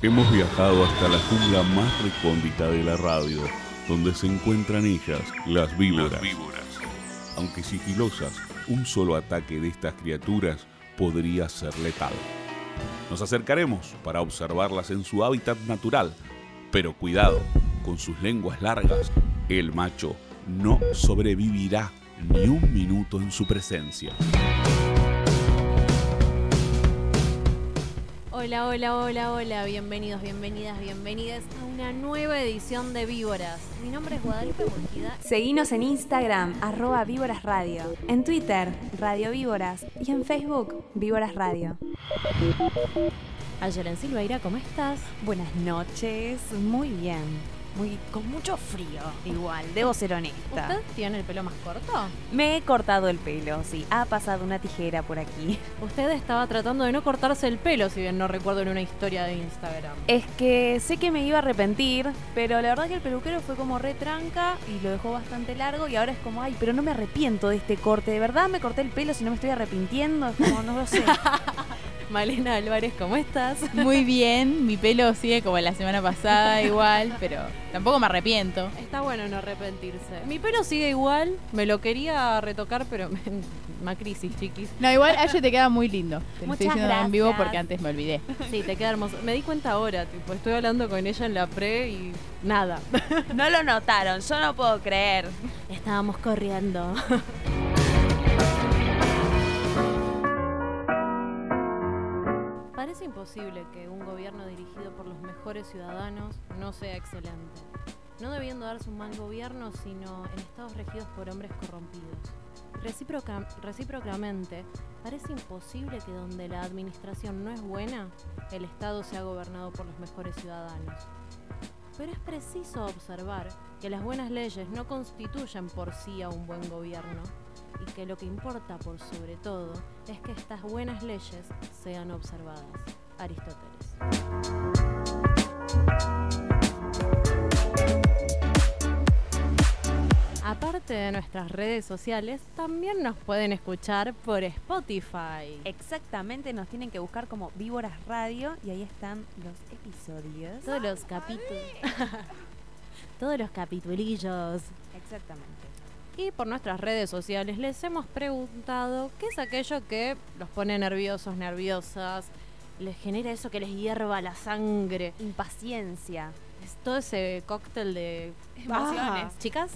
Hemos viajado hasta la jungla más recóndita de la radio, donde se encuentran ellas, las víboras. Aunque sigilosas, un solo ataque de estas criaturas podría ser letal. Nos acercaremos para observarlas en su hábitat natural, pero cuidado, con sus lenguas largas, el macho no sobrevivirá ni un minuto en su presencia. Hola, hola, hola, hola, bienvenidos, bienvenidas, bienvenidas a una nueva edición de Víboras. Mi nombre es Guadalupe Mojida. Seguinos en Instagram, arroba Víboras Radio, en Twitter, Radio Víboras y en Facebook, Víboras Radio. Ayelen Silveira, ¿cómo estás? Buenas noches, muy bien muy, con mucho frío, igual, debo ser honesta. ¿Usted tiene el pelo más corto? Me he cortado el pelo, sí, ha pasado una tijera por aquí. Usted estaba tratando de no cortarse el pelo, si bien no recuerdo en una historia de Instagram. Es que sé que me iba a arrepentir, pero la verdad que el peluquero fue como retranca y lo dejó bastante largo y ahora es como, ay, pero no me arrepiento de este corte, de verdad me corté el pelo si no me estoy arrepintiendo, es como, no lo sé. Malena Álvarez, ¿cómo estás? Muy bien, mi pelo sigue como la semana pasada igual, pero tampoco me arrepiento. Está bueno no arrepentirse. Mi pelo sigue igual, me lo quería retocar, pero más crisis, chiquis. No, igual a ella te queda muy lindo. Te lo estoy diciendo en vivo porque antes me olvidé. Sí, te queda hermoso. Me di cuenta ahora, tipo, estoy hablando con ella en la pre y nada. No lo notaron, yo no puedo creer. Estábamos corriendo. Imposible que un gobierno dirigido por los mejores ciudadanos no sea excelente, no debiendo darse un mal gobierno, sino en estados regidos por hombres corrompidos. recíprocamente, parece imposible que donde la administración no es buena, el Estado sea gobernado por los mejores ciudadanos. Pero es preciso observar que las buenas leyes no constituyen por sí a un buen gobierno, y que lo que importa por sobre todo es que estas buenas leyes sean observadas. Aristóteles. Aparte de nuestras redes sociales, también nos pueden escuchar por Spotify. Exactamente, nos tienen que buscar como Víboras Radio y ahí están los episodios. Todos los capítulos. Todos los capitulillos. Exactamente y por nuestras redes sociales les hemos preguntado qué es aquello que los pone nerviosos, nerviosas, les genera eso que les hierva la sangre. Impaciencia. Es todo ese cóctel de emociones. Chicas,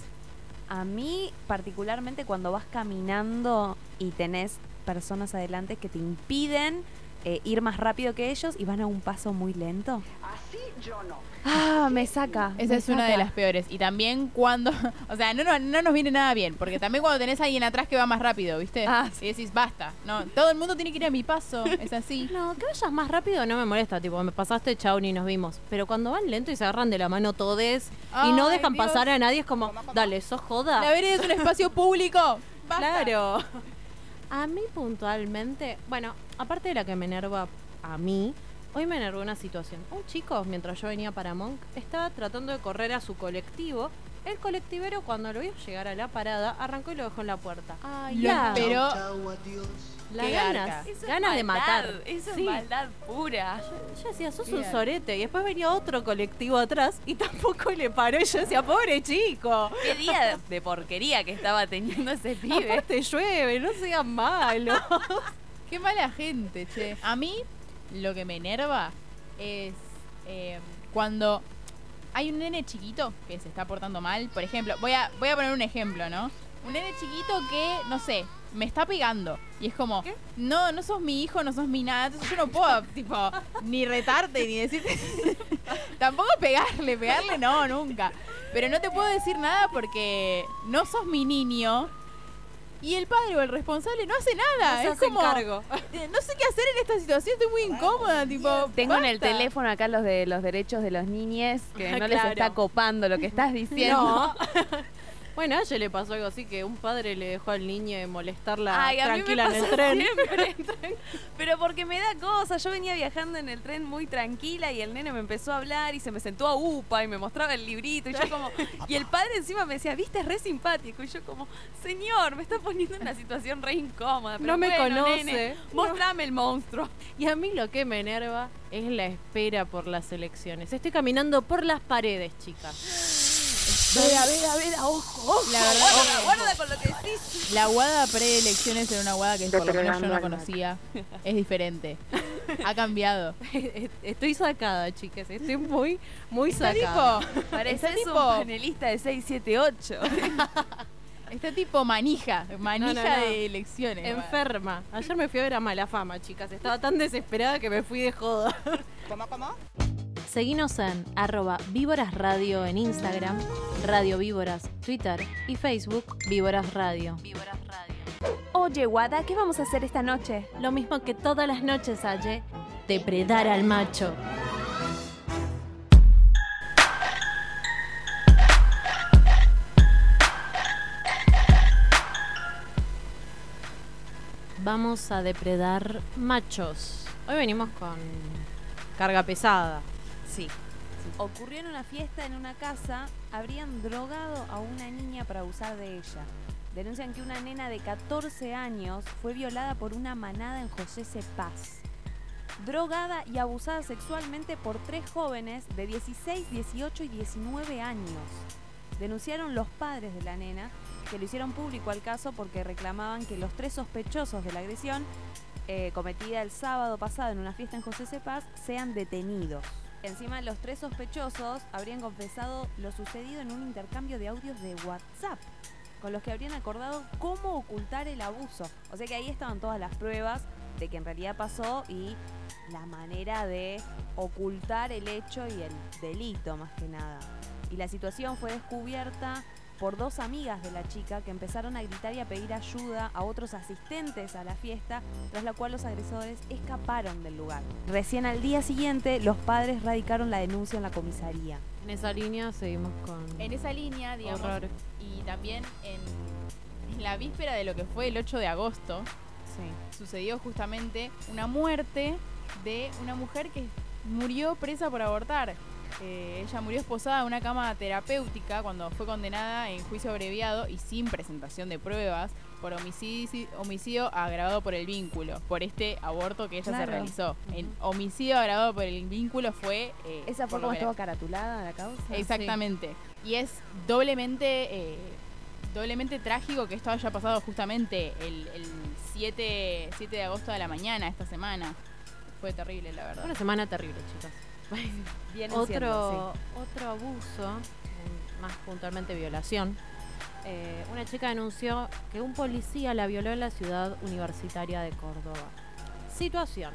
a mí particularmente cuando vas caminando y tenés personas adelante que te impiden eh, ir más rápido que ellos y van a un paso muy lento. Así yo no. Ah, me saca. Esa es una de las peores. Y también cuando, o sea, no, no, nos viene nada bien, porque también cuando tenés a alguien atrás que va más rápido, ¿viste? Ah, Y decís, basta. No, todo el mundo tiene que ir a mi paso, es así. No, que vayas más rápido no me molesta, tipo, me pasaste, chao, ni nos vimos. Pero cuando van lento y se agarran de la mano todes y no dejan pasar a nadie, es como, dale, sos joda. La vereda es un espacio público. Claro. A mí puntualmente, bueno, aparte de la que me enerva a mí, hoy me enervó una situación. Un chico, mientras yo venía para Monk, estaba tratando de correr a su colectivo. El colectivero, cuando lo vio llegar a la parada, arrancó y lo dejó en la puerta. Ay, ya. Pero las ganas, ganas de matar. Eso es maldad pura. Yo, decía, sos un sorete. Y después venía otro colectivo atrás y tampoco le paró. Y yo decía, pobre chico. Qué día de porquería que estaba teniendo ese pibe. te llueve, no sean malos. Qué mala gente, che. A mí lo que me enerva es eh, cuando hay un nene chiquito que se está portando mal. Por ejemplo, voy a, voy a poner un ejemplo, ¿no? Un nene chiquito que, no sé, me está pegando. Y es como, no, no sos mi hijo, no sos mi nada. Entonces yo no puedo, tipo, ni retarte, ni decirte. Tampoco pegarle, pegarle no, nunca. Pero no te puedo decir nada porque no sos mi niño. Y el padre o el responsable no hace nada. es como, cargo. Eh, no sé qué hacer en esta situación, estoy muy incómoda, tipo. Tengo en el teléfono acá los de los derechos de los niñes que no les está copando lo que estás diciendo. Bueno, a ella le pasó algo así que un padre le dejó al niño de molestarla Ay, tranquila en el tren. Pero porque me da cosa. Yo venía viajando en el tren muy tranquila y el nene me empezó a hablar y se me sentó a upa y me mostraba el librito. Y yo como. Y el padre encima me decía, viste, es re simpático. Y yo como, señor, me está poniendo en una situación re incómoda. Pero No me bueno, conoce. nene, mostrame el monstruo. Y a mí lo que me enerva es la espera por las elecciones. Estoy caminando por las paredes, chicas. Vea, vea, vea, ojo, ojo. La verdad guarda, que- guarda con lo que decís. La guada preelecciones era una guada que por lo menos yo no conocía. Es diferente. Ha cambiado. Estoy sacada, chicas. Estoy muy, muy Está sacada. tipo, Pareces está un tipo, panelista de 678. está tipo manija, manija No, no, no. de elecciones. Enferma. Ayer me fui a ver a Mala Fama, chicas. Estaba tan desesperada que me fui de joda. ¿Cómo, cómo? Seguinos en arroba Víboras Radio en Instagram, Radio Víboras, Twitter y Facebook Víboras Radio. Víboras Radio. Oye, Guada, ¿qué vamos a hacer esta noche? Lo mismo que todas las noches, Aye, depredar al macho. Vamos a depredar machos. Hoy venimos con carga pesada. Sí. Ocurrió en una fiesta en una casa, habrían drogado a una niña para abusar de ella. Denuncian que una nena de 14 años fue violada por una manada en José C. Paz. Drogada y abusada sexualmente por tres jóvenes de 16, 18 y 19 años. Denunciaron los padres de la nena, que lo hicieron público al caso porque reclamaban que los tres sospechosos de la agresión eh, cometida el sábado pasado en una fiesta en José C. Paz sean detenidos. Encima, los tres sospechosos habrían confesado lo sucedido en un intercambio de audios de WhatsApp, con los que habrían acordado cómo ocultar el abuso. O sea que ahí estaban todas las pruebas de que en realidad pasó y la manera de ocultar el hecho y el delito más que nada. Y la situación fue descubierta por dos amigas de la chica que empezaron a gritar y a pedir ayuda a otros asistentes a la fiesta, tras la cual los agresores escaparon del lugar. Recién al día siguiente, los padres radicaron la denuncia en la comisaría. En esa línea seguimos con En esa línea, digamos, horror. y también en, en la víspera de lo que fue el 8 de agosto, Sí. sucedió justamente una muerte de una mujer que murió presa por abortar. Eh, ella murió esposada en una cama terapéutica cuando fue condenada en juicio abreviado y sin presentación de pruebas por homicidio, homicidio agravado por el vínculo, por este aborto que ella se realizó. En homicidio agravado por el vínculo fue... eh, ¿Esa fue como estaba caratulada la causa? Exactamente. Y es doblemente eh, doblemente trágico que esto haya pasado justamente el, el 7, 7 de agosto de la mañana, esta semana. Fue terrible, la verdad. Una semana terrible, chicas. Otro, siendo, otro abuso, más puntualmente violación. Eh, una chica denunció que un policía la violó en la ciudad universitaria de Córdoba. Situación.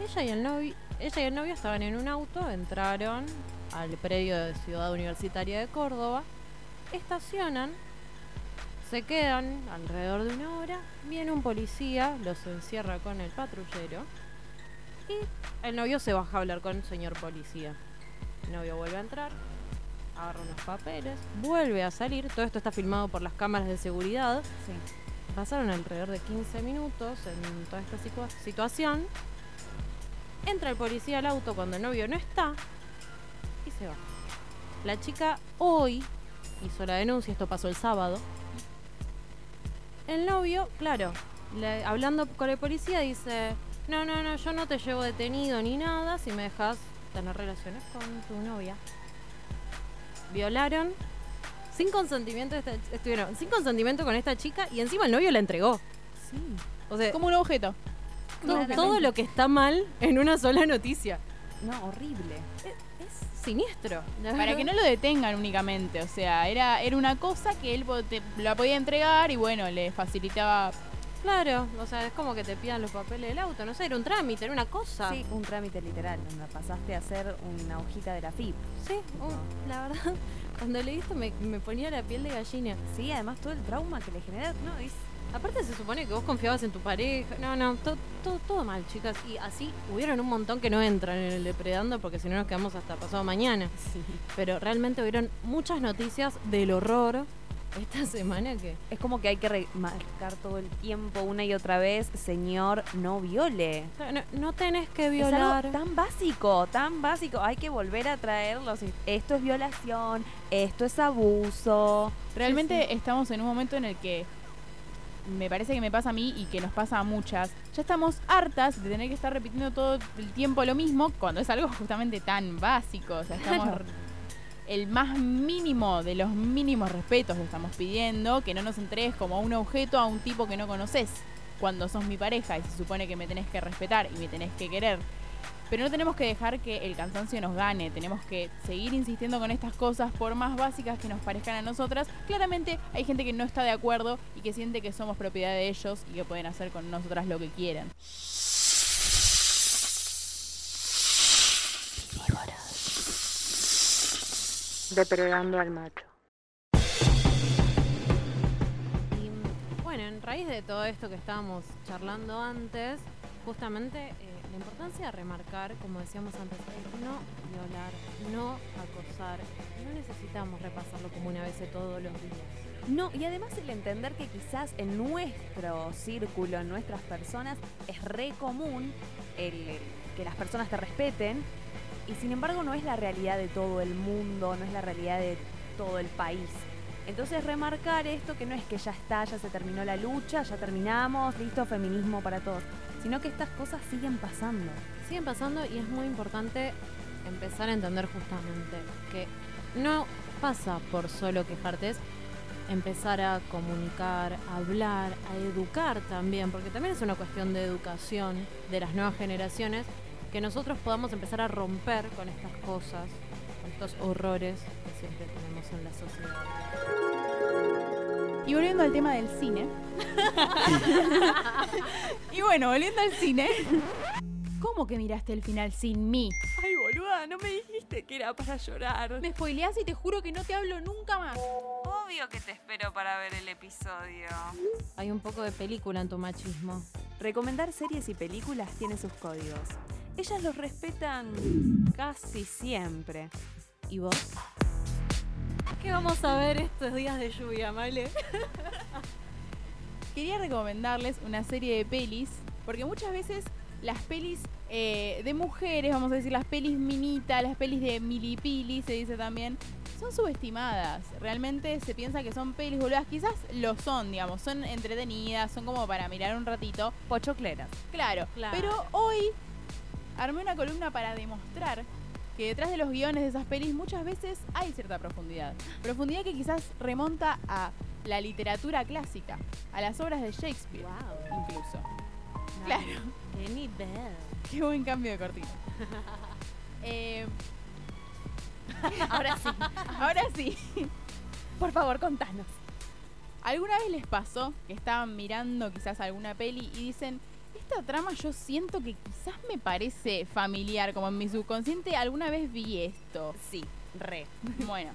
Ella y el novio, ella y el novio estaban en un auto, entraron al predio de Ciudad Universitaria de Córdoba, estacionan, se quedan alrededor de una hora, viene un policía, los encierra con el patrullero y el novio se baja a hablar con el señor policía. El novio vuelve a entrar, agarra unos papeles, vuelve a salir. Todo esto está filmado por las cámaras de seguridad. sí. Pasaron alrededor de 15 minutos en toda esta situa- situación. Entra el policía al auto cuando el novio no está y se va. La chica hoy hizo la denuncia, esto pasó el sábado. El novio, claro, le- hablando con el policía dice, no, no, no, yo no te llevo detenido ni nada si me dejas tener relaciones con tu novia. Violaron sin consentimiento, esta- estuvieron sin consentimiento con esta chica y encima el novio la entregó. Sí. O sea, Como un objeto. to- Claramente. todo lo que está mal en una sola noticia. No, horrible. Es siniestro. la Para que no lo detengan únicamente. O sea, era, era una cosa que él la podía entregar y bueno, le facilitaba. Claro, o sea, es como que te pidan los papeles del auto, no sé, era un trámite, era una cosa. Sí, un trámite literal, donde pasaste a hacer una hojita de la FIP. Sí, la verdad, cuando leí esto me, me ponía la piel de gallina. Sí, además todo el trauma que le genera, no, es Aparte se supone que vos confiabas en tu pareja. No, no, to- to- todo mal, chicas. Y así hubieron un montón que no entran en el depredando porque si no nos quedamos hasta pasado mañana. Pero realmente hubieron muchas noticias del horror esta semana que Es como que hay que remarcar todo el tiempo una y otra vez, señor, no viole. no, no tenés que Es violar. algo tan básico, tan básico. Hay que volver a traerlos. Esto es violación, esto es abuso. Realmente estamos en un momento en el que me parece que me pasa a mí y que nos pasa a muchas. Ya estamos hartas de tener que estar repitiendo todo el tiempo lo mismo cuando es algo justamente tan básico. O sea, estamos el más mínimo de los mínimos respetos le estamos pidiendo, que no nos entregues como un objeto a un tipo que no conoces cuando sos mi pareja y se supone que me tenés que respetar y me tenés que querer. Pero no tenemos que dejar que el cansancio nos gane, tenemos que seguir insistiendo con estas cosas por más básicas que nos parezcan a nosotras. Claramente hay gente que no está de acuerdo y que siente que somos propiedad de ellos y que pueden hacer con nosotras lo que quieran. Depredando al macho. Y bueno, en raíz de todo esto que estábamos charlando antes, justamente eh, la importancia de remarcar, como decíamos antes, no violar, no acosar. No necesitamos repasarlo como una vez todos los días. No, y además el entender que quizás en nuestro círculo, en nuestras personas, es re común el que las personas te respeten, y sin embargo no es la realidad de todo el mundo, no es la realidad de todo el país. Entonces remarcar esto que no es que ya está, ya se terminó la lucha, ya terminamos, listo, feminismo para todos, sino que estas cosas siguen pasando. Siguen pasando y es muy importante empezar a entender justamente que no pasa por solo quejarte, es empezar a comunicar, a hablar, a educar también, porque también es una cuestión de educación de las nuevas generaciones, que nosotros podamos empezar a romper con estas cosas, con estos horrores que siempre tenemos en la sociedad. Y volviendo al tema del cine. y bueno, volviendo al cine. ¿Cómo que miraste el final sin mí? Ay, boluda, no me dijiste que era para llorar. Me spoileás y te juro que no te hablo nunca más. Obvio que te espero para ver el episodio. Hay un poco de película en tu machismo. Recomendar series y películas tiene sus códigos. Ellas los respetan casi siempre. ¿Y vos? ¿Qué vamos a ver estos días de lluvia, Male? Quería recomendarles una serie de pelis, porque muchas veces las pelis eh, de mujeres, vamos a decir las pelis minita, las pelis de milipili, se dice también, son subestimadas. Realmente se piensa que son pelis boludas, quizás lo son, digamos, son entretenidas, son como para mirar un ratito. Pochocleras. Claro, Claro. pero hoy armé una columna para demostrar que detrás de los guiones de esas pelis muchas veces hay cierta profundidad. Profundidad que quizás remonta a la literatura clásica, a las obras de Shakespeare, Wow. incluso. Claro, ¡Qué nivel! qué buen cambio de cortina. Eh, Ahora sí. ahora sí, por favor, contanos. ¿Alguna vez les pasó que estaban mirando quizás alguna peli y dicen, esta trama yo siento que quizás me parece familiar, como en mi subconsciente alguna vez vi esto? Sí, re. Bueno,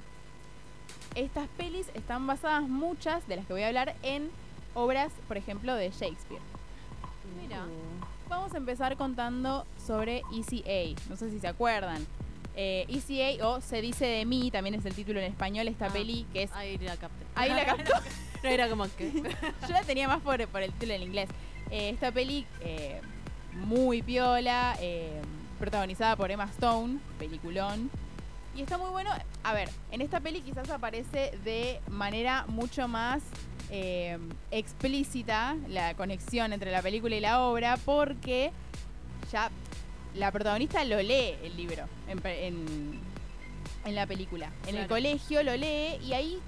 estas pelis están basadas muchas de las que voy a hablar en obras, por ejemplo, de Shakespeare. Mira. Vamos a empezar contando sobre Easy A. No sé si se acuerdan. Eh, Easy A o Se dice de mí, también es el título en español, esta Ah. peli que es... Ahí la capté. Ahí la captó. No era como que. Yo la tenía más por, por el título en inglés. Eh, esta peli eh, muy piola, eh, protagonizada por Emma Stone, peliculón. Y está muy bueno. A ver, en esta peli quizás aparece de manera mucho más explícita la conexión entre la película y la obra, porque ya la protagonista lo lee el libro en, pe- en- en la película. En el colegio lo lee y ahí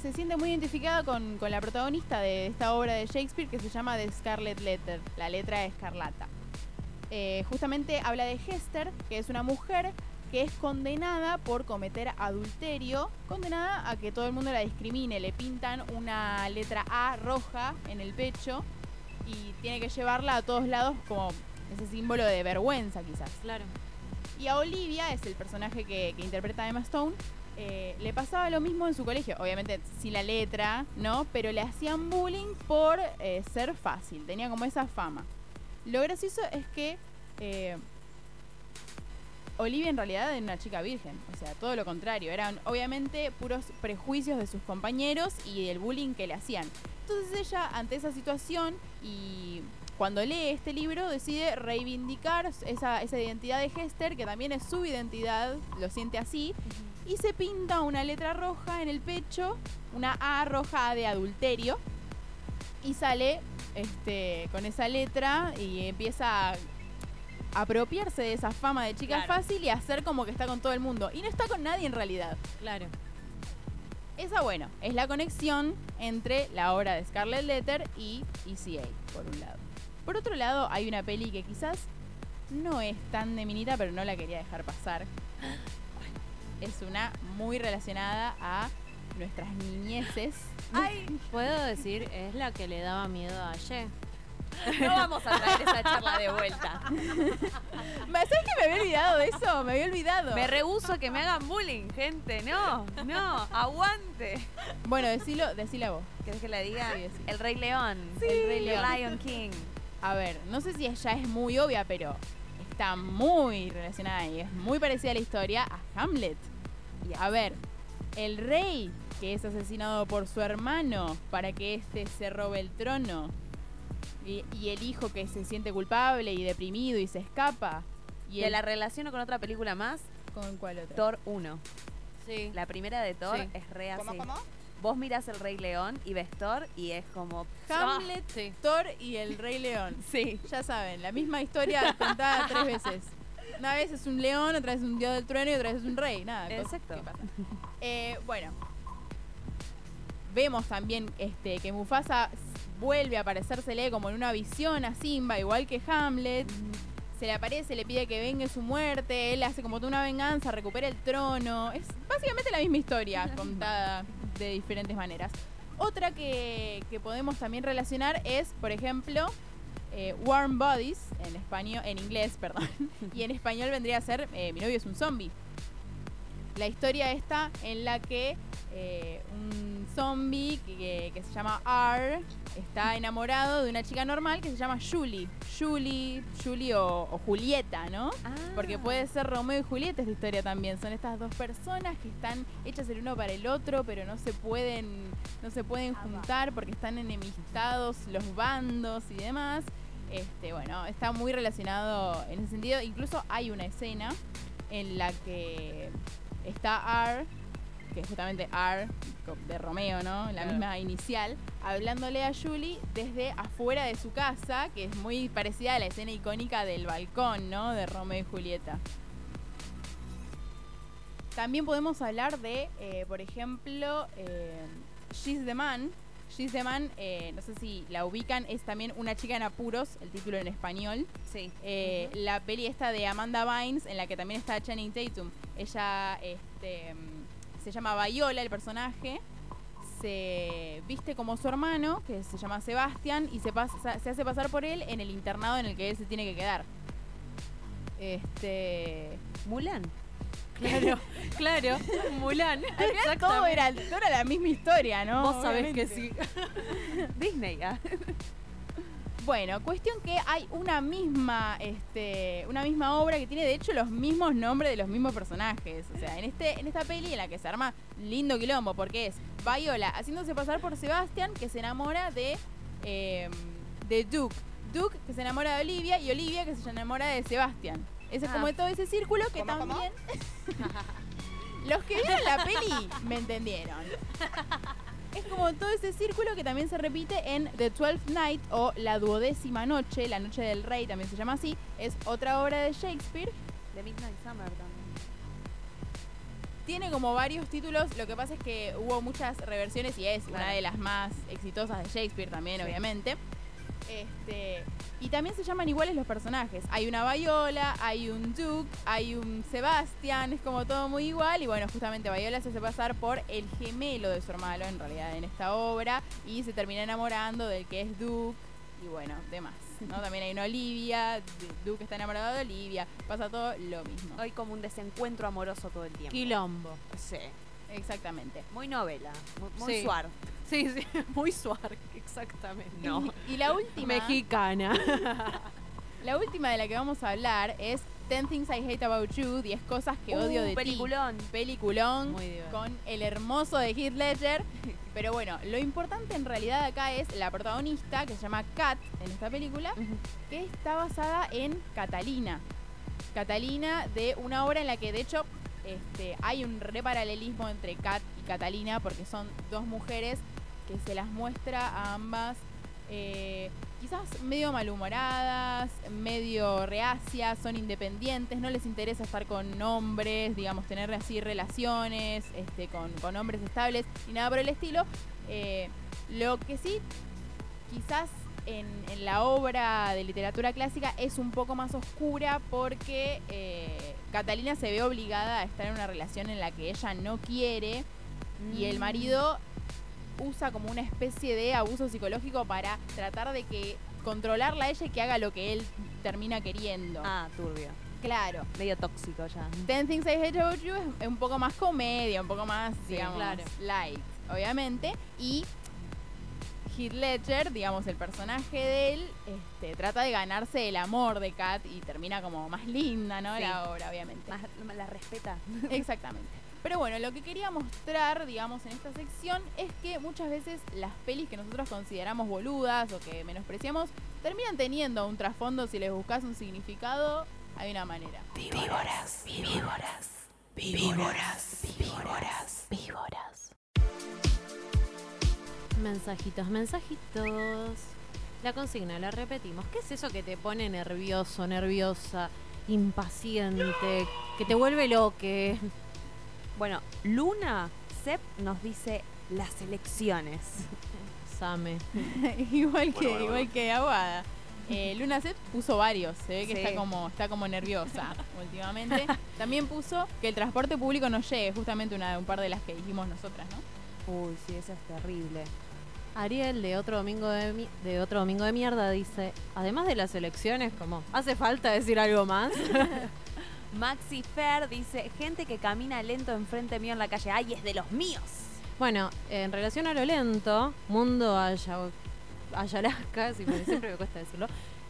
se siente muy identificada con, con la protagonista de esta obra de Shakespeare que se llama The Scarlet Letter, la letra escarlata. Eh, justamente habla de Hester, que es una mujer que es condenada por cometer adulterio, condenada a que todo el mundo la discrimine, le pintan una letra A roja en el pecho y tiene que llevarla a todos lados como ese símbolo de vergüenza quizás. Claro. Y a Olivia, es el personaje que, que interpreta Emma Stone, eh, le pasaba lo mismo en su colegio. Obviamente sin la letra, ¿no? Pero le hacían bullying por eh, ser fácil. Tenía como esa fama. Lo gracioso es que eh, Olivia en realidad era una chica virgen, o sea, todo lo contrario, eran obviamente puros prejuicios de sus compañeros y del bullying que le hacían. Entonces ella, ante esa situación y cuando lee este libro, decide reivindicar esa, esa identidad de Hester, que también es su identidad, lo siente así, y se pinta una letra roja en el pecho, una A roja de adulterio, y sale este, con esa letra y empieza a apropiarse de esa fama de chica Claro. fácil y hacer como que está con todo el mundo. Y no está con nadie en realidad. Claro. Esa, bueno, es la conexión entre la obra de Scarlet Letter y ECA, por un lado. Por otro lado, hay una peli que quizás no es tan de minita, pero no la quería dejar pasar. Es una muy relacionada a nuestras niñeces. Ay, puedo decir, es la que le daba miedo a Ye. No vamos a traer esa charla de vuelta. ¿Me ¿Sabes que me había olvidado de eso? Me había olvidado. Me rehuso a que me hagan bullying, gente. No, no, aguante. Bueno, decilo, decila vos. ¿Querés que le diga? Sí. El Rey León. El Rey León. Lion King. A ver, no sé si ya es muy obvia, pero está muy relacionada y es muy parecida a la historia a Hamlet. Y a ver, el rey que es asesinado por su hermano para que éste se robe el trono. Y, y el hijo que se siente culpable y deprimido y se escapa. Y ¿Te el- la relaciono con otra película más? ¿Con cuál otra? Thor 1. Sí. La primera de Thor Sí. es re así. ¿Cómo, cómo? Vos mirás el Rey León y ves Thor y es como... Hamlet, sí. Thor y el rey león. Sí. Ya saben, la misma historia contada tres veces. Una vez es un león, otra vez es un dios del trueno y otra vez es un rey. Nada, Exacto. que pasan. Eh, bueno, vemos también este, que Mufasa vuelve a aparecérsele como en una visión a Simba, igual que Hamlet. Se le aparece, le pide que vengue su muerte, él hace como toda una venganza, recupera el trono. Es básicamente la misma historia contada de diferentes maneras. Otra que, que podemos también relacionar es, por ejemplo, eh, Warm Bodies, en español, en inglés, perdón, y en español vendría a ser eh, Mi novio es un zombie. La historia esta en la que eh, un zombie que, que se llama R está enamorado de una chica normal que se llama Julie. Julie, Julie o, o Julieta, ¿no? Ah. Porque puede ser Romeo y Julieta esta historia también. Son estas dos personas que están hechas el uno para el otro, pero no se pueden, no se pueden juntar porque están enemistados los bandos y demás. Este, bueno, está muy relacionado en ese sentido. Incluso hay una escena en la que está R, que es justamente R de Romeo, ¿no? La Claro. misma inicial, hablándole a Julie desde afuera de su casa, que es muy parecida a la escena icónica del balcón, ¿no? De Romeo y Julieta. También podemos hablar de, eh, por ejemplo, eh, She's the Man. She's the Man, eh, no sé si la ubican, es también Una chica en apuros, el título en español. Sí. Eh, La peli esta de Amanda Bynes, en la que también está Channing Tatum. Ella este, se llama Viola, el personaje. Se viste como su hermano, que se llama Sebastián, y se, pasa, se hace pasar por él en el internado en el que él se tiene que quedar. Este. Mulan. Claro, claro. Mulan. Al final todo era, todo era la misma historia, ¿no? Vos sabés que sí. Disney. ah. Bueno, cuestión que hay una misma, este, una misma obra que tiene de hecho los mismos nombres de los mismos personajes. O sea, en este, en esta peli en la que se arma lindo quilombo, porque es Viola haciéndose pasar por Sebastián, que se enamora de, eh, de Duke. Duke que se enamora de Olivia y Olivia que se enamora de Sebastián. Ese es Ah. como todo ese círculo que ¿Cómo, cómo? también. Los que vieron la peli me entendieron. Es como todo ese círculo que también se repite en The Twelfth Night o La Duodécima Noche, La Noche del Rey también se llama así. Es otra obra de Shakespeare. The Midnight Summer también. Tiene como varios títulos, lo que pasa es que hubo muchas reversiones y es una de las más exitosas de Shakespeare también, Sí. obviamente. Este, y también se llaman iguales los personajes. Hay una Viola, hay un Duke, hay un Sebastián, es como todo muy igual. Y bueno, justamente Viola se hace pasar por el gemelo de su hermano en realidad en esta obra y se termina enamorando del que es Duke y bueno, demás. ¿no? También hay una Olivia, Duke está enamorado de Olivia, pasa todo lo mismo. Hay como un desencuentro amoroso todo el tiempo. Quilombo. Sí. Exactamente. Muy novela. Muy, muy Sí. suar. Sí, sí. Muy suave, exactamente. No. Y la última. Mexicana. La última de la que vamos a hablar es Ten Things I Hate About You, 10 cosas que odio Uh, de ti. peliculón. Peliculón Muy divertido. con el hermoso de Heath Ledger. Pero bueno, lo importante en realidad acá es la protagonista, que se llama Kat en esta película, que está basada en Catalina. Catalina de una obra en la que de hecho este, hay un reparalelismo entre Kat y Catalina porque son dos mujeres que se las muestra a ambas eh, quizás medio malhumoradas, medio reacias, son independientes, no les interesa estar con hombres, digamos, tener así relaciones este, con, con hombres estables y nada por el estilo. Eh, lo que sí, quizás en, en la obra de literatura clásica es un poco más oscura porque eh, Catalina se ve obligada a estar en una relación en la que ella no quiere y Mm. el marido usa como una especie de abuso psicológico para tratar de que controlarla a ella y que haga lo que él termina queriendo. Ah, turbio. Claro. Medio tóxico ya. Ten Things I Hate About You es, un poco más comedia, un poco más, Sí, digamos, claro. light, obviamente. Y Heath Ledger, digamos, el personaje de él, este, trata de ganarse el amor de Kat y termina como más linda, ¿no? Sí. La obra, obviamente. Más, la respeta. Exactamente. Pero bueno, lo que quería mostrar, digamos, en esta sección es que muchas veces las pelis que nosotros consideramos boludas o que menospreciamos terminan teniendo un trasfondo si les buscas un significado, hay una manera. Víboras, víboras, víboras, víboras, víboras. Mensajitos, mensajitos. La consigna, la repetimos. ¿Qué es eso que te pone nervioso, nerviosa, impaciente, que te vuelve loque? Bueno, Luna Sep nos dice las elecciones. Same. igual que igual que Aguada. Eh, Luna Set puso varios, se ve que Sí. está como está como nerviosa últimamente. También puso que el transporte público no llegue, justamente una un par de las que dijimos nosotras, ¿no? Uy, sí, eso es terrible. Ariel de otro domingo de, mi- de otro domingo de mierda dice, además de las elecciones, como, ¿hace falta decir algo más? Maxi Fer dice, gente que camina lento enfrente mío en la calle. ¡Ay, es de los míos! Bueno, en relación a lo lento, mundo Aya- Ayalasca, si me- siempre me cuesta decirlo,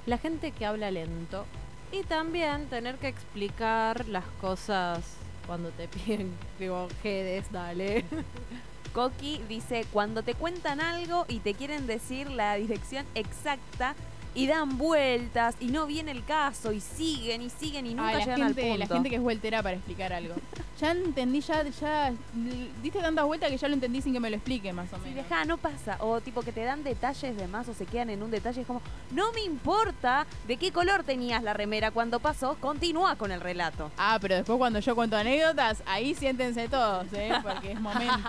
la gente que habla lento y también tener que explicar las cosas cuando te piden, digo, jedes, dale. Coqui dice, cuando te cuentan algo y te quieren decir la dirección exacta y dan vueltas y no viene el caso y siguen y siguen y nunca Ah, llegan gente, al punto. la gente que es vueltera para explicar algo. Ya entendí, ya, diste tantas vueltas que ya lo entendí sin que me lo explique más o Sí, menos. deja, no pasa. O tipo que te dan detalles de más o se quedan en un detalle. Es como, no me importa de qué color tenías la remera cuando pasó, continúa con el relato. Ah, pero después cuando yo cuento anécdotas, ahí siéntense todos, ¿eh? Porque es momento.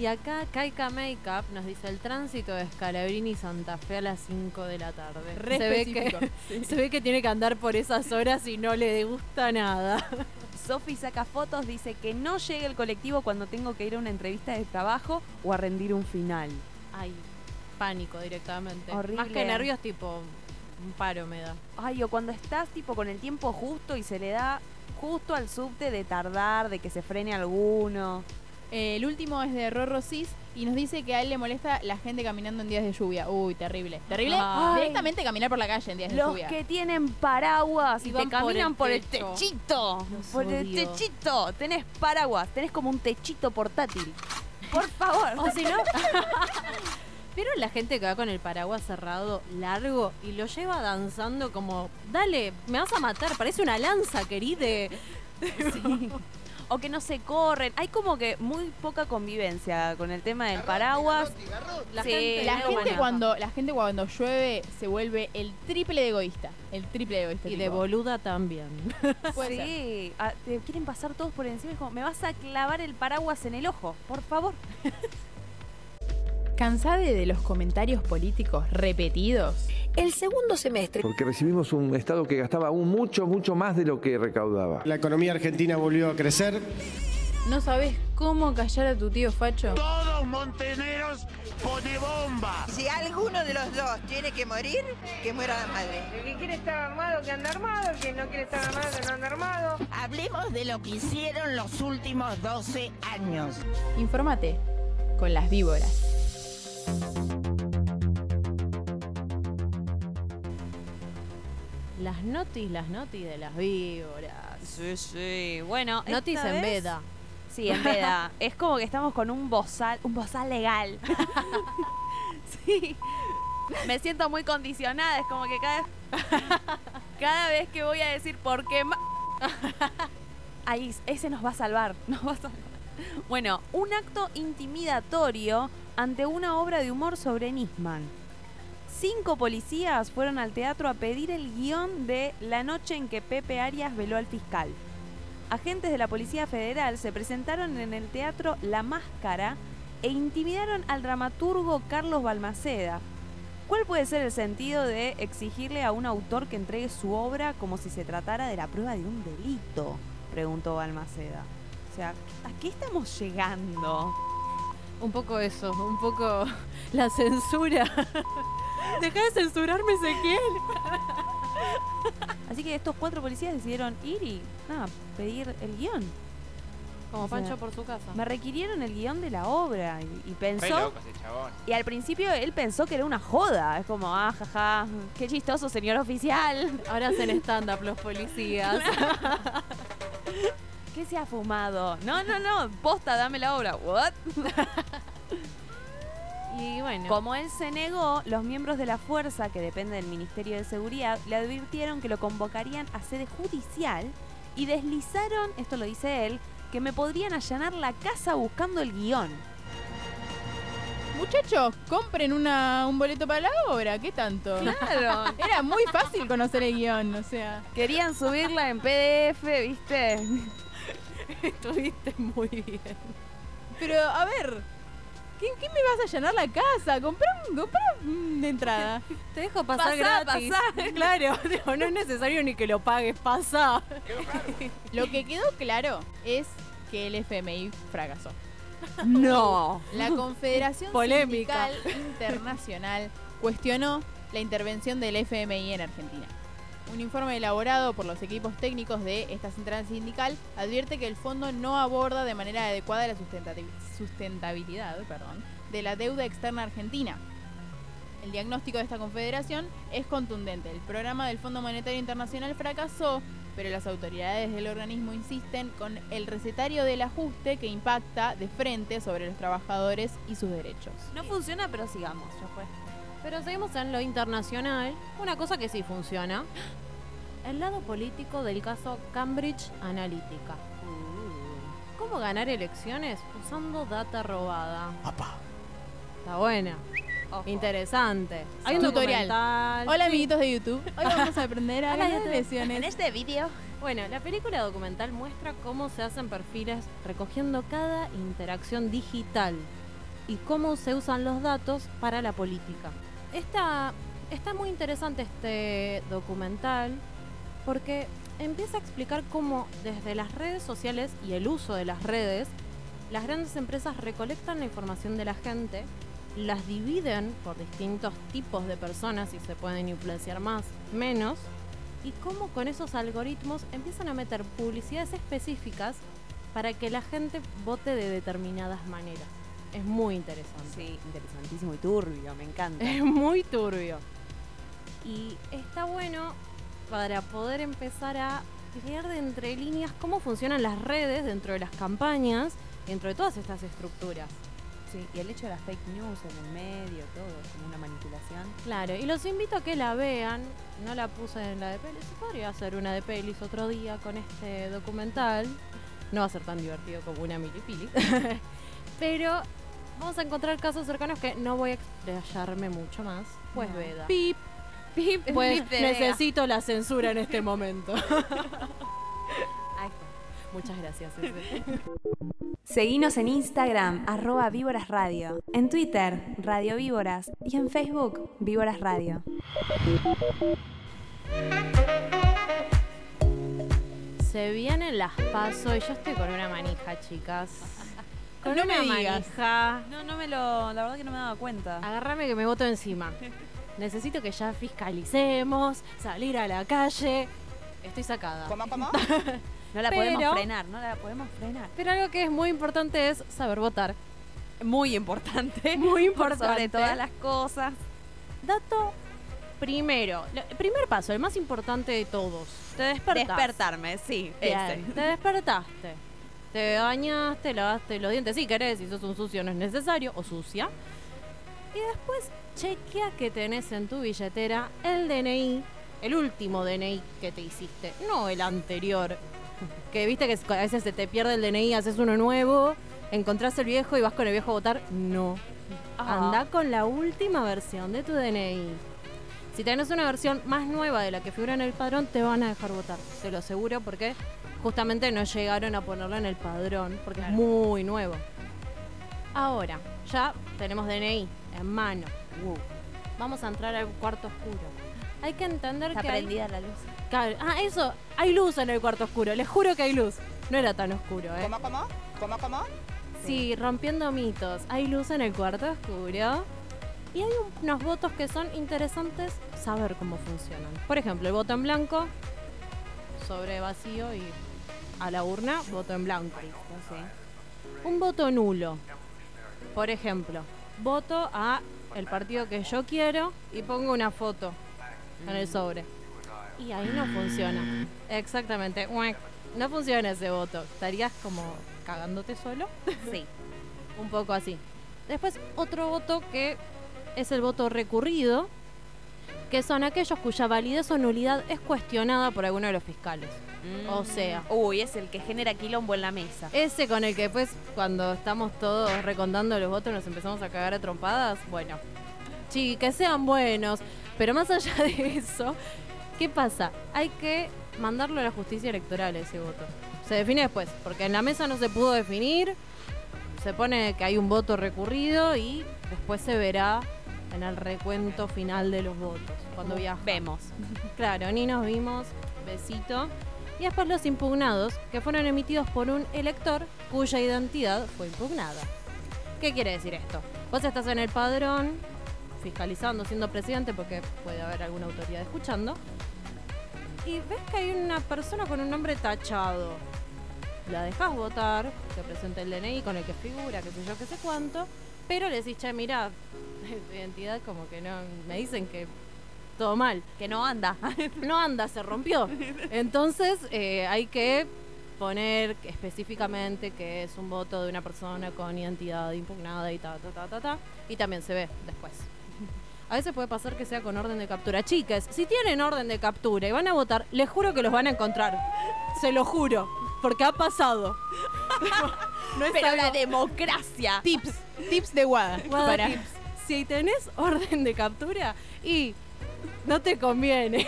Y acá Kaika Makeup nos dice el tránsito de Scalabrini y Santa Fe a las 5 de la tarde. Re se, ve específico, que, se ve que tiene que andar por esas horas y no le gusta nada. Sofi saca fotos, dice que no llegue el colectivo cuando tengo que ir a una entrevista de trabajo o a rendir un final. Ay, pánico directamente. Horrible. Más que nervios, tipo, un paro me da. Ay, o cuando estás tipo con el tiempo justo y se le da justo al subte de tardar, de que se frene alguno. Eh, el último es de Rorro Cis y nos dice que a él le molesta la gente caminando en días de lluvia. Uy, terrible. Terrible. Ay. Directamente caminar por la calle en días de Los lluvia. que tienen paraguas y, Y te por caminan el por el, techo. techito. Los por el techito. Tenés paraguas, tenés como un techito portátil. Por favor. O si no. Pero la gente que va con el paraguas cerrado largo y lo lleva danzando como, dale, me vas a matar, parece una lanza, queride. o que no se corren. Hay como que muy poca convivencia con el tema del paraguas. La Sí, gente, La gente cuando la gente cuando llueve se vuelve el triple de egoísta. El triple de egoísta. Y de tipo. boluda también. Sí, ah, te quieren pasar todos por encima. Es como, me vas a clavar el paraguas en el ojo, por favor. ¿Cansade de los comentarios políticos repetidos? El segundo semestre Porque recibimos un Estado que gastaba aún mucho, mucho más de lo que recaudaba. La economía argentina volvió a crecer. ¿No sabes cómo callar a tu tío Facho? Todos monteneros pone bomba. Si alguno de los dos tiene que morir, que muera la madre. El que quiere estar armado, que anda armado. El que no quiere estar armado, que no anda armado. hablemos de lo que hicieron los últimos 12 años. Infórmate con las víboras. Las notis, las notis de las víboras. Sí, sí. Bueno, Notis esta en vez- veda. Sí, en veda. es como que estamos con un bozal, un bozal legal. sí. Me siento muy condicionada, es como que cada cada vez que voy a decir por qué ma- ahí ese nos va a salvar, nos va a salvar. Bueno, un acto intimidatorio ante una obra de humor sobre Nisman. Cinco policías fueron al teatro a pedir el guion de La noche en que Pepe Arias veló al fiscal. Agentes de la Policía Federal se presentaron en el teatro La Máscara e intimidaron al dramaturgo Carlos Balmaceda. ¿Cuál puede ser el sentido de exigirle a un autor que entregue su obra como si se tratara de la prueba de un delito? Preguntó Balmaceda. O sea, ¿a qué estamos llegando? Un poco eso, un poco la censura. Deja de censurarme, Ezequiel. Así que estos cuatro policías decidieron ir y nada, pedir el guion. Como O sea, Pancho por su casa. Me requirieron el guion de la obra y, y pensó. Re loco ese chabón. Y al principio él pensó que era una joda. Es como, ah, jaja, qué chistoso, señor oficial. Ahora hacen stand-up los policías. ¿Qué se ha fumado? No, no, no, posta, dame la obra. ¿What? y bueno. Como él se negó, los miembros de la fuerza, que depende del Ministerio de Seguridad, le advirtieron que lo convocarían a sede judicial y deslizaron, esto lo dice él, que me podrían allanar la casa buscando el guion. Muchachos, compren una, un boleto para la obra, ¿qué tanto? Claro. Era muy fácil conocer el guion, o sea. Querían subirla en PDF, ¿viste? Estuviste muy bien. Pero, a ver, ¿qué, qué me vas a llenar la casa? Comprá, un- comprá una entrada. Te dejo pasar Pasá, gratis. pasá. Claro, digo, no es necesario ni que lo pagues, pasa. Lo que quedó claro es que el FMI fracasó. No. La Confederación Polémica. Sindical Internacional cuestionó la intervención del FMI en Argentina. Un informe elaborado por los equipos técnicos de esta central sindical advierte que el fondo no aborda de manera adecuada la sustentabilidad perdón, de la deuda externa argentina. El diagnóstico de esta confederación es contundente. El programa del Fondo Monetario Internacional fracasó, pero las autoridades del organismo insisten con el recetario del ajuste que impacta de frente sobre los trabajadores y sus derechos. No funciona, pero sigamos, ya fue. Pero seguimos en lo internacional. Una cosa que sí funciona. El lado político del caso Cambridge Analytica. ¿Cómo ganar elecciones usando data robada? Está buena. Interesante. Hay un Tutorial. documental. Hola Sí. amiguitos de YouTube. Hoy vamos a aprender a ganar elecciones. En este vídeo. Bueno, la película documental muestra cómo se hacen perfiles recogiendo cada interacción digital y cómo se usan los datos para la política. Está, está muy interesante este documental porque empieza a explicar cómo desde las redes sociales y el uso de las redes, las grandes empresas recolectan la información de la gente, las dividen por distintos tipos de personas y se pueden influenciar más, menos, y cómo con esos algoritmos empiezan a meter publicidades específicas para que la gente vote de determinadas maneras. Es muy interesante. Sí, interesantísimo y turbio, me encanta. Es muy turbio. Y está bueno para poder empezar a leer de entre líneas cómo funcionan las redes dentro de las campañas, dentro de todas estas estructuras. Sí, y el hecho de las fake news en el medio, todo, como una manipulación. Claro, y los invito a que la vean. No la puse en la de pelis, podría hacer una de pelis otro día con este documental. No va a ser tan divertido como una milipili. Pero vamos a encontrar casos cercanos que no voy a explayarme mucho más. Pues No. veda. Pip. Pip, pues Pip necesito la censura en este momento. Ahí está. Muchas gracias. Eze. Seguinos en Instagram, arroba Víboras Radio, en Twitter, Radio Víboras, y en Facebook, Víboras Radio. Se vienen las paso y yo estoy con una manija, chicas. Con No una me digas. manija. No, no me lo, la verdad que no me he dado cuenta. Agárrame que me voto encima. Necesito que ya fiscalicemos, salir a la calle. Estoy sacada. ¿Cómo, cómo? No la Pero- podemos frenar, no la podemos frenar. Pero algo que es muy importante es saber votar. Muy importante. Muy Por importante. sobre todas las cosas. Dato Primero, el primer paso, el más importante de todos. Te despertás. Despertarme, sí. Bien, ese. Te despertaste. Te bañaste, lavaste los dientes si querés, si sos un sucio no es necesario, o sucia. Y después chequea que tenés en tu billetera el DNI, el último DNI que te hiciste, no el anterior. Que viste que a veces se te pierde el DNI, haces uno nuevo, encontrás el viejo y vas con el viejo a votar. No. Ah. Anda con la última versión de tu DNI. Si tenés una versión más nueva de la que figura en el padrón, te van a dejar votar. Te lo aseguro porque justamente no llegaron a ponerlo en el padrón porque es muy nuevo. Ahora, ya tenemos DNI en mano. Vamos a entrar al cuarto oscuro. Hay que entender Está que. hay- prendida la luz. Claro, Ah, eso. Hay luz en el cuarto oscuro. Les juro que hay luz. No era tan oscuro, ¿eh? ¿Cómo, cómo? ¿Cómo, cómo? Sí, rompiendo mitos. Hay luz en el cuarto oscuro. Y hay un- unos votos que son interesantes saber cómo funcionan. Por ejemplo, el voto en blanco, sobre vacío y a la urna, voto en blanco. Un voto nulo. Por ejemplo, voto a el partido que yo quiero y pongo una foto en el sobre. Y ahí no funciona. Exactamente. No funciona ese voto. Estarías como cagándote solo. Sí. Un poco así. Después, otro voto que es el voto recurrido, que son aquellos cuya validez o nulidad es cuestionada por alguno de los fiscales. O sea, Uy, es el que genera quilombo en la mesa. ese con el que después, cuando estamos todos recontando los votos, nos empezamos a cagar a trompadas. Bueno, sí, que sean buenos. Pero más allá de eso, ¿qué pasa? Hay que mandarlo a la justicia electoral ese voto. Se define después, porque en la mesa no se pudo definir. Se pone que hay un voto recurrido y después se verá en el recuento final de los votos. Cuando viajamos. Vemos. Claro, ni nos vimos, besito. Y después los impugnados, que fueron emitidos por un elector cuya identidad fue impugnada. ¿Qué quiere decir esto? Vos estás en el padrón, fiscalizando, siendo presidente, porque puede haber alguna autoridad escuchando, y ves que hay una persona con un nombre tachado. La dejas votar, te presenta el DNI con el que figura, qué sé yo, qué sé cuánto, pero le decís, che, mira, tu identidad como que no, me dicen que todo mal. Que no anda. no anda, se rompió. Entonces eh, hay que poner específicamente que es un voto de una persona con identidad impugnada y ta, ta, ta, ta, ta. Y también se ve después. A veces puede pasar que sea con orden de captura. Chicas, si tienen orden de captura y van a votar, les juro que los van a encontrar. Se lo juro. Porque ha pasado. No es Pero algo- la democracia. Tips, tips de Guada. Guada para- tips. Si tenés orden de captura y no te conviene.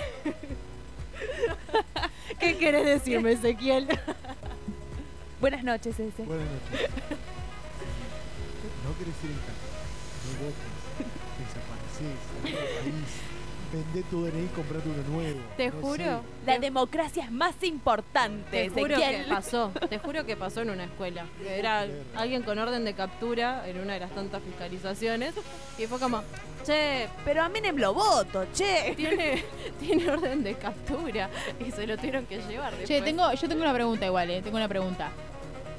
¿Qué querés decirme, Ezequiel? Buenas noches, ese. Buenas noches. No querés ir en casa. No votes. Desaparecés. salí Vendé tu DNI y comprate uno nuevo. Te No juro. La democracia es más importante, Te juro que pasó, te juro que pasó en una escuela. Era alguien con orden de captura en una de las tantas fiscalizaciones y fue como, che, Pero a Menem lo voto, che. tiene, tiene orden de captura y se lo tuvieron que llevar después. Che, tengo, yo tengo una pregunta igual, eh. Tengo una pregunta.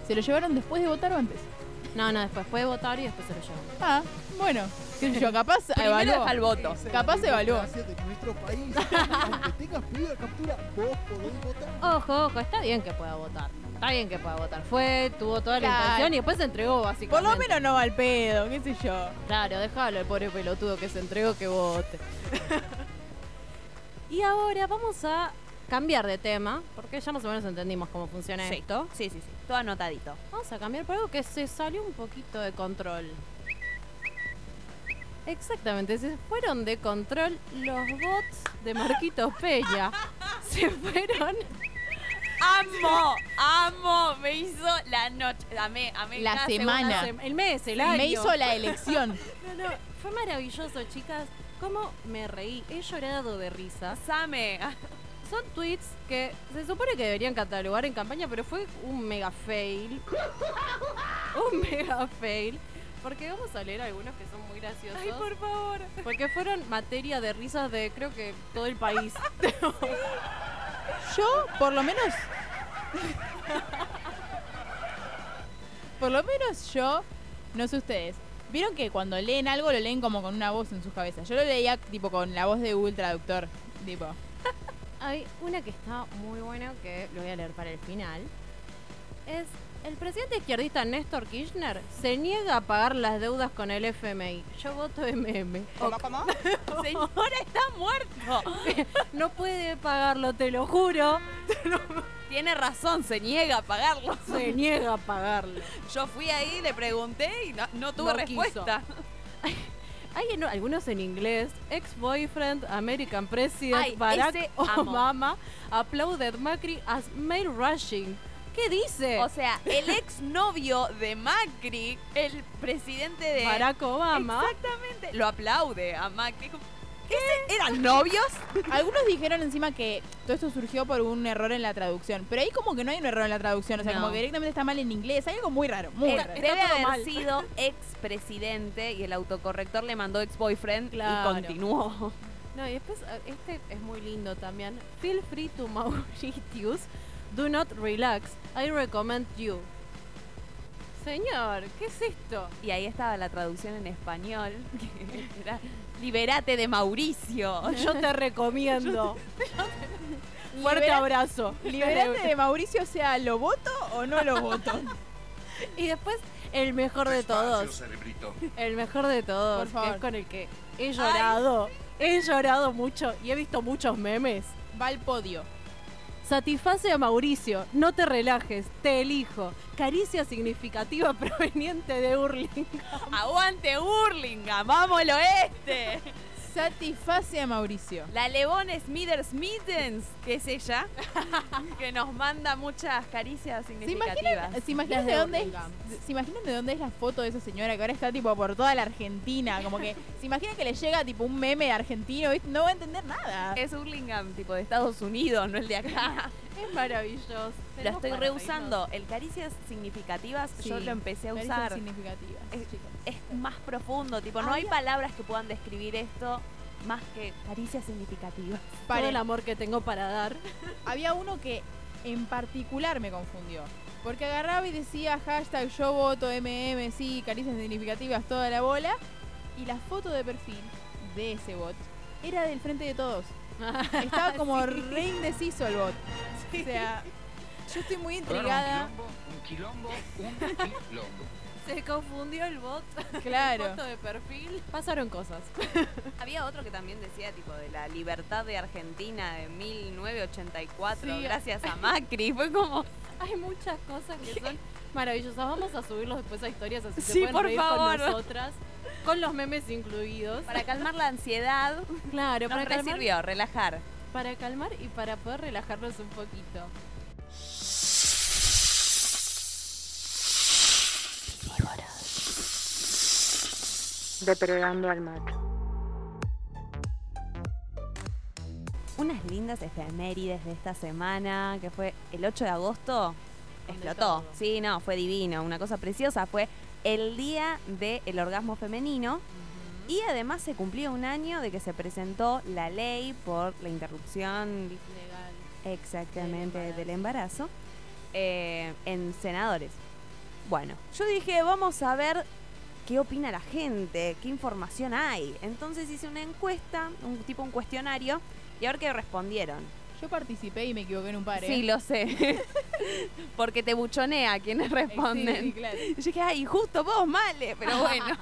¿Se lo llevaron después de votar o antes? No, no, después puede votar y después se lo llevan. Ah, bueno. Qué sé yo, capaz Primero evaluó. el voto. Capaz la evaluó. de nuestro país. Aunque tengas pedido de captura, vos podés votar. Ojo, ojo, está bien que pueda votar. Está bien que pueda votar. Fue, tuvo toda la Claro. intención y después se entregó, Por básicamente. lo menos no va al pedo, qué sé yo. Claro, déjalo el pobre pelotudo que se entregó que vote. y ahora vamos a cambiar de tema, porque ya más o menos entendimos cómo funciona Sí. esto. Sí, sí, sí. Todo anotadito. Vamos a cambiar por algo que se salió un poquito de control. Exactamente, se fueron de control los bots de Marquito Peña. Se fueron. Amo, amo. Me hizo la noche. Amé, amé. La semana. El mes, el año. Me hizo la elección. No, no, fue maravilloso, chicas. Cómo me reí. He llorado de risa. Same. Son tweets que se supone que deberían catalogar en campaña, pero fue un mega fail. Un mega fail. Porque vamos a leer algunos que son muy graciosos. Ay, por favor. Porque fueron materia de risas de creo que todo el país. Yo, por lo menos. por lo menos yo, no sé ustedes, Vieron que cuando leen algo lo leen como con una voz en sus cabezas. Yo lo leía tipo con la voz de Google Traductor. Tipo. Hay una que está muy buena que lo voy a leer para el final. Es el presidente izquierdista Néstor Kirchner se niega a pagar las deudas con el FMI. Yo voto MM. ¿Cómo, cómo? Señora, está muerto. No puede pagarlo, te lo juro. Tiene razón, se niega a pagarlo. Se niega a pagarlo. Yo fui ahí, le pregunté y no, no tuve No respuesta. Hay en- algunos en inglés. Ex-boyfriend, American President, Ay, Barack ese amo. Obama applauded Macri as male rushing. ¿Qué dice? O sea, el exnovio de Macri, el presidente de Barack Obama. Exactamente. Lo aplaude a Macri. ¿Qué? ¿Eran novios? Algunos dijeron encima que todo esto surgió por un error en la traducción. Pero ahí como que no hay un error en la traducción. O sea, No. como que directamente está mal en inglés. Hay algo muy raro, muy Eh, raro. debe todo haber mal. sido expresidente y el autocorrector le mandó ex-boyfriend Claro. y continuó. No, y después, eh, este es muy lindo también. Feel free to Mauritius. Do not relax. I recommend you. Señor, ¿qué es esto? Y ahí estaba la traducción en español, que era Liberate de Mauricio. Yo te recomiendo. Fuerte abrazo. Liberate de Mauricio, o sea, ¿lo voto o no lo voto? Y después, el mejor de todos. cerebrito. El mejor de todos, que es con el que he llorado. He llorado mucho y he visto muchos memes. Va al podio. Satisface a Mauricio, no te relajes, te elijo. Caricia significativa proveniente de Hurling. ¡Aguante Hurlingham! ¡Vamos al oeste! Satisface a Mauricio. La Levon Smithers Mittens, que es ella, que nos manda muchas caricias ¿Se significativas. imaginan, ¿se imaginan Las de de dónde es. ¿Se imaginan de dónde es la foto de esa señora que ahora está tipo por toda la Argentina? Como que se imaginan que le llega tipo un meme argentino, ¿viste? no va a entender nada. Es Hurlingham, tipo de Estados Unidos, no el de acá. Es maravilloso. lo estoy reusando. El caricias significativas, yo lo empecé a caricias usar. significativas, Es- chicos. Es más profundo, tipo, no hay palabras que puedan describir esto más que caricias significativas. Todo Paren. el amor que tengo para dar. Había uno que en particular me confundió. Porque agarraba y decía hashtag yo voto MM, sí, caricias significativas, toda la bola. Y la foto de perfil de ese bot era del frente de todos. Estaba como Sí. re indeciso el bot. O sea, yo estoy muy intrigada. Un quilombo, un quilombo. Se confundió el bot. Claro. Foto de perfil. Pasaron cosas. Había otro que también decía, tipo, de la libertad de Argentina de 1984, Sí. gracias a Macri. Fue como, Hay muchas cosas que son maravillosas. Vamos a subirlos después a historias así se Sí, pueden por reír favor. con nosotras. Con los memes incluidos. para calmar la ansiedad, Claro, nos para calmar, sirvió, relajar. para calmar y para poder relajarnos un poquito. Depredando al macho. Unas lindas efemérides de esta semana, que fue el 8 de agosto, de explotó. Sí, no, fue divino, una cosa preciosa. Fue el día del orgasmo femenino. Y además se cumplió un año de que se presentó la ley por la interrupción Legal. exactamente Del del embarazo eh, en senadores. Bueno, yo dije, vamos a ver qué opina la gente, qué información hay. Entonces hice una encuesta, un tipo un cuestionario, y a ver qué respondieron. Yo participé y me equivoqué en un par. ¿eh? Sí, lo sé. Porque te buchonea quienes responden. Sí, claro. Yo dije, ay, justo vos, male, pero bueno.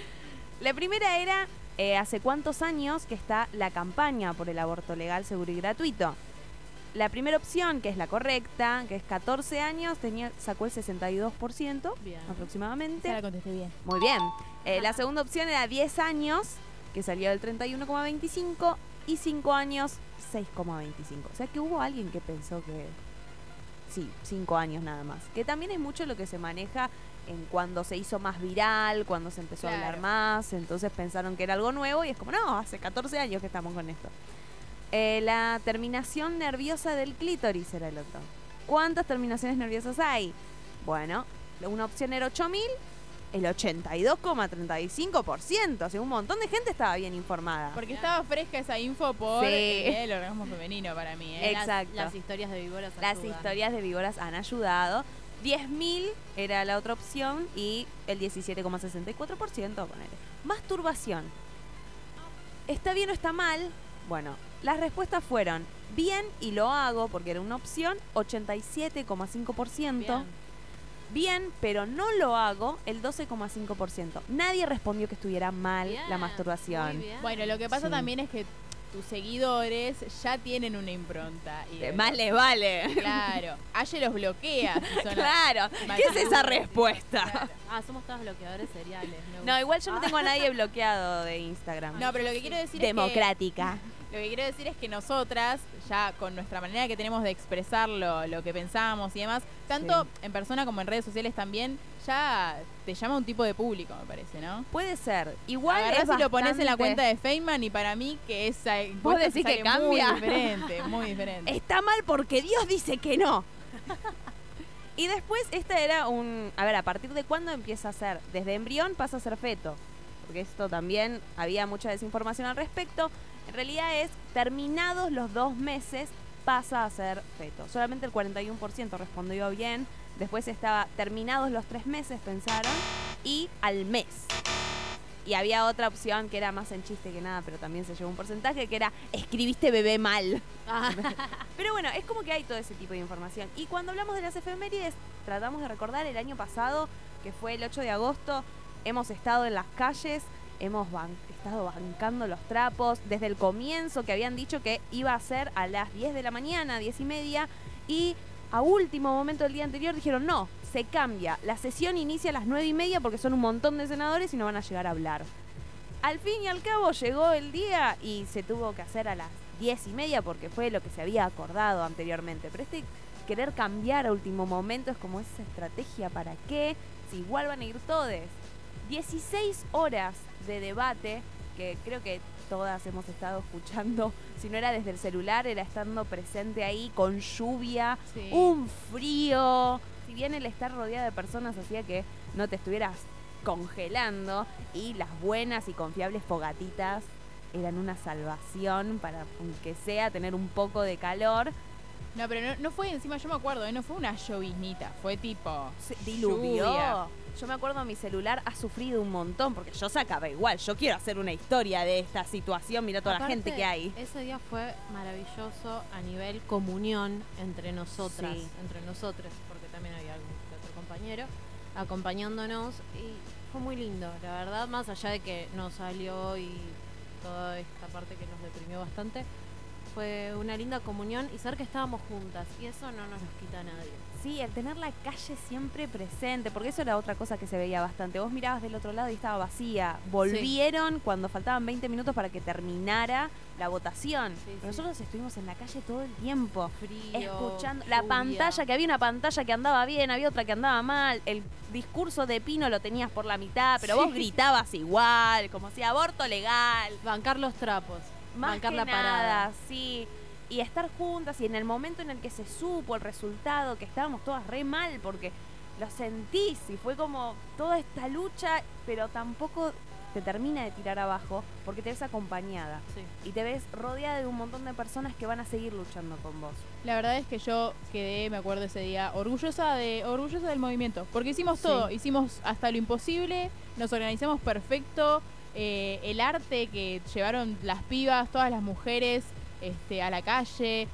la primera era, eh, ¿hace cuántos años que está la campaña por el aborto legal, seguro y gratuito? La primera opción, que es la correcta, que es 14 años, tenía, sacó el 62% Bien. aproximadamente. Ya la contesté bien. Muy bien. Eh, la segunda opción era 10 años, que salió del 31,25, y 5 años, 6,25. O sea que hubo alguien que pensó que... Sí, 5 años nada más. Que también es mucho lo que se maneja en cuando se hizo más viral, cuando se empezó a hablar más, entonces pensaron que era algo nuevo y es como, no, hace 14 años que estamos con esto. Eh, la terminación nerviosa del clítoris era el otro. ¿Cuántas terminaciones nerviosas hay? Bueno, una opción era 8000, el 82,35%. O sea, un montón de gente estaba bien informada. Porque estaba fresca esa info por Sí. eh, el orgasmo femenino para mí. ¿eh? Exacto. Las, las historias de víboras Las ayudan. historias de víboras han ayudado. 10.000 era la otra opción y el 17,64%, ponele. Masturbación. ¿Está bien o está mal? Bueno, las respuestas fueron bien y lo hago porque era una opción, 87,5%. Bien. Bien, pero no lo hago, el 12,5%. Nadie respondió que estuviera mal Bien, la masturbación. muy bien. Bueno, lo que pasa Sí. también es que tus seguidores ya tienen una impronta. Y Eh, Más le vale. Claro. Aye los bloquea. si son Claro. ¿Qué es esa Claro. respuesta? Ah, somos todos bloqueadores seriales. me No, igual yo no tengo a nadie bloqueado de Instagram. No, pero lo que quiero decir Democrática. es que. Lo que quiero decir es que nosotras, ya con nuestra manera que tenemos de expresar lo, lo que pensamos y demás, tanto Sí. en persona como en redes sociales también, ya te llama un tipo de público, me parece, ¿no? Puede ser. Igual Agarrás es y lo pones en la bastante- cuenta de Feynman y para mí que esa ¿Vos decís que cambia? Muy diferente, muy diferente. Está mal porque Dios dice que no. y después, esta era un. A ver, ¿a partir de cuándo empieza a ser? Desde embrión pasa a ser feto. Porque esto también había mucha desinformación al respecto. En realidad es terminados los dos meses pasa a ser feto. Solamente el 41% respondió bien. Después estaba terminados los tres meses, pensaron. Y al mes. Y había otra opción que era más en chiste que nada, pero también se llevó un porcentaje, que era escribiste bebé mal. Ah, Pero bueno, es como que hay todo ese tipo de información. Y cuando hablamos de las efemérides, tratamos de recordar el año pasado, que fue el 8 de agosto, hemos estado en las calles, hemos estado bancando los trapos desde el comienzo, que habían dicho que iba a ser a las 10 de la mañana, 10 y media, y a último momento del día anterior dijeron, no, se cambia, la sesión inicia a las 9 y media porque son un montón de senadores y no van a llegar a hablar. Al fin y al cabo llegó el día y se tuvo que hacer a las 10 y media porque fue lo que se había acordado anteriormente. Pero este querer cambiar a último momento es como esa estrategia para qué, si igual van a ir todos. 16 horas de debate que creo que todas hemos estado escuchando, si no era desde el celular, era estando presente ahí con lluvia, Sí. un frío. Si bien el estar rodeada de personas hacía que no te estuvieras congelando y las buenas y confiables fogatitas eran una salvación para, aunque sea, tener un poco de calor. No, pero no, no fue encima, yo me acuerdo, ¿eh? no fue una lloviznita, fue tipo. Se lluvia. Yo me acuerdo mi celular ha sufrido un montón porque yo sacaba igual. Yo quiero hacer una historia de esta situación. Mira toda la gente que hay. Ese día fue maravilloso a nivel comunión entre nosotras, Sí. entre nosotros, porque también había algún otro compañero acompañándonos y fue muy lindo, la verdad, más allá de que nos salió y toda esta parte que nos deprimió bastante, fue una linda comunión y saber que estábamos juntas y eso no nos los quita a nadie. Sí, el tener la calle siempre presente, porque eso era otra cosa que se veía bastante. Vos mirabas del otro lado y estaba vacía. Volvieron cuando faltaban 20 minutos para que terminara la votación. Sí, Pero sí. Nosotros estuvimos en la calle todo el tiempo. Frío, escuchando la pantalla, que había una pantalla que andaba bien, había otra que andaba mal, el discurso de Pino lo tenías por la mitad, pero vos gritabas igual, como si aborto legal, Bancar los trapos, más bancar que la nada, parada. sí. Y estar juntas y en el momento en el que se supo el resultado, que estábamos todas re mal porque lo sentís y fue como toda esta lucha, pero tampoco te termina de tirar abajo porque te ves acompañada Sí. y te ves rodeada de un montón de personas que van a seguir luchando con vos. La verdad es que yo quedé, me acuerdo ese día, orgullosa de orgullosa del movimiento, porque hicimos Sí. todo, hicimos hasta lo imposible, nos organizamos perfecto, eh, el arte que llevaron las pibas, todas las mujeres, este, a la calle,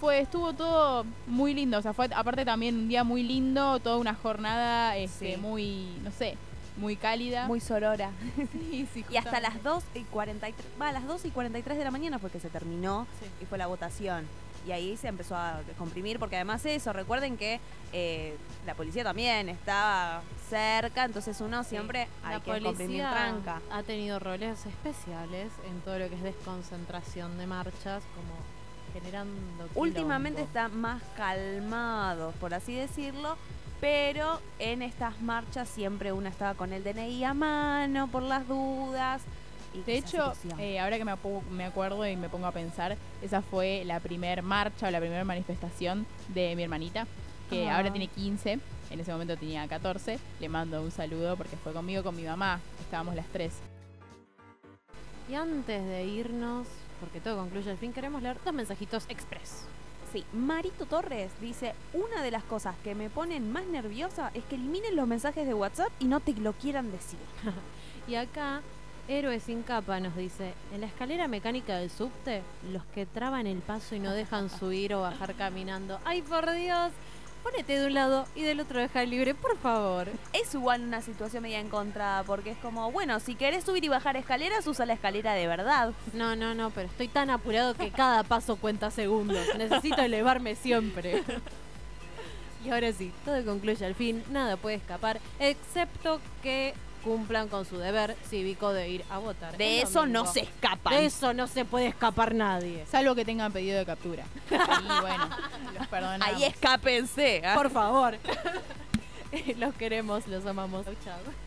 fue estuvo todo muy lindo, o sea, fue aparte también un día muy lindo, toda una jornada, este, Sí. muy, no sé, muy cálida. Muy sorora. Sí, sí, Y hasta las 2 y 43, va, a las 2 y 43 de la mañana fue que se terminó Sí. y fue la votación. Y ahí se empezó a comprimir, porque además eso, recuerden que eh, la policía también estaba cerca, entonces uno siempre hay la que comprimir policía tranca. ha tenido roles especiales en todo lo que es desconcentración de marchas, como generando. Últimamente quilombo. está más calmado, por así decirlo, pero en estas marchas siempre uno estaba con el DNI a mano por las dudas. De hecho, eh, ahora que me, me acuerdo y me pongo a pensar, esa fue la primer marcha o la primera manifestación de mi hermanita, que Ah. ahora tiene 15, en ese momento tenía 14. Le mando un saludo porque fue conmigo, con mi mamá, estábamos las tres. Y antes de irnos, porque todo concluye al fin, queremos leer dos mensajitos express. Sí, Marito Torres dice, una de las cosas que me ponen más nerviosa es que eliminen los mensajes de WhatsApp y no te lo quieran decir. Y acá, Héroe sin capa nos dice, en la escalera mecánica del subte, los que traban el paso y no dejan subir o bajar caminando. ¡Ay, por Dios! Ponete de un lado y del otro deja libre, por favor. Es igual una situación media encontrada, porque es como, bueno, si querés subir y bajar escaleras, usa la escalera de verdad. No, no, no, pero estoy tan apurado que cada paso cuenta segundos. Necesito elevarme siempre. Y ahora sí, todo concluye al fin, nada puede escapar, excepto que cumplan con su deber cívico de ir a votar. De eso no se escapan. De eso no se puede escapar nadie. Salvo que tengan pedido de captura. Y bueno, los perdonamos. Ahí escápense. ¿ah? Por favor. los queremos, los amamos. Chao.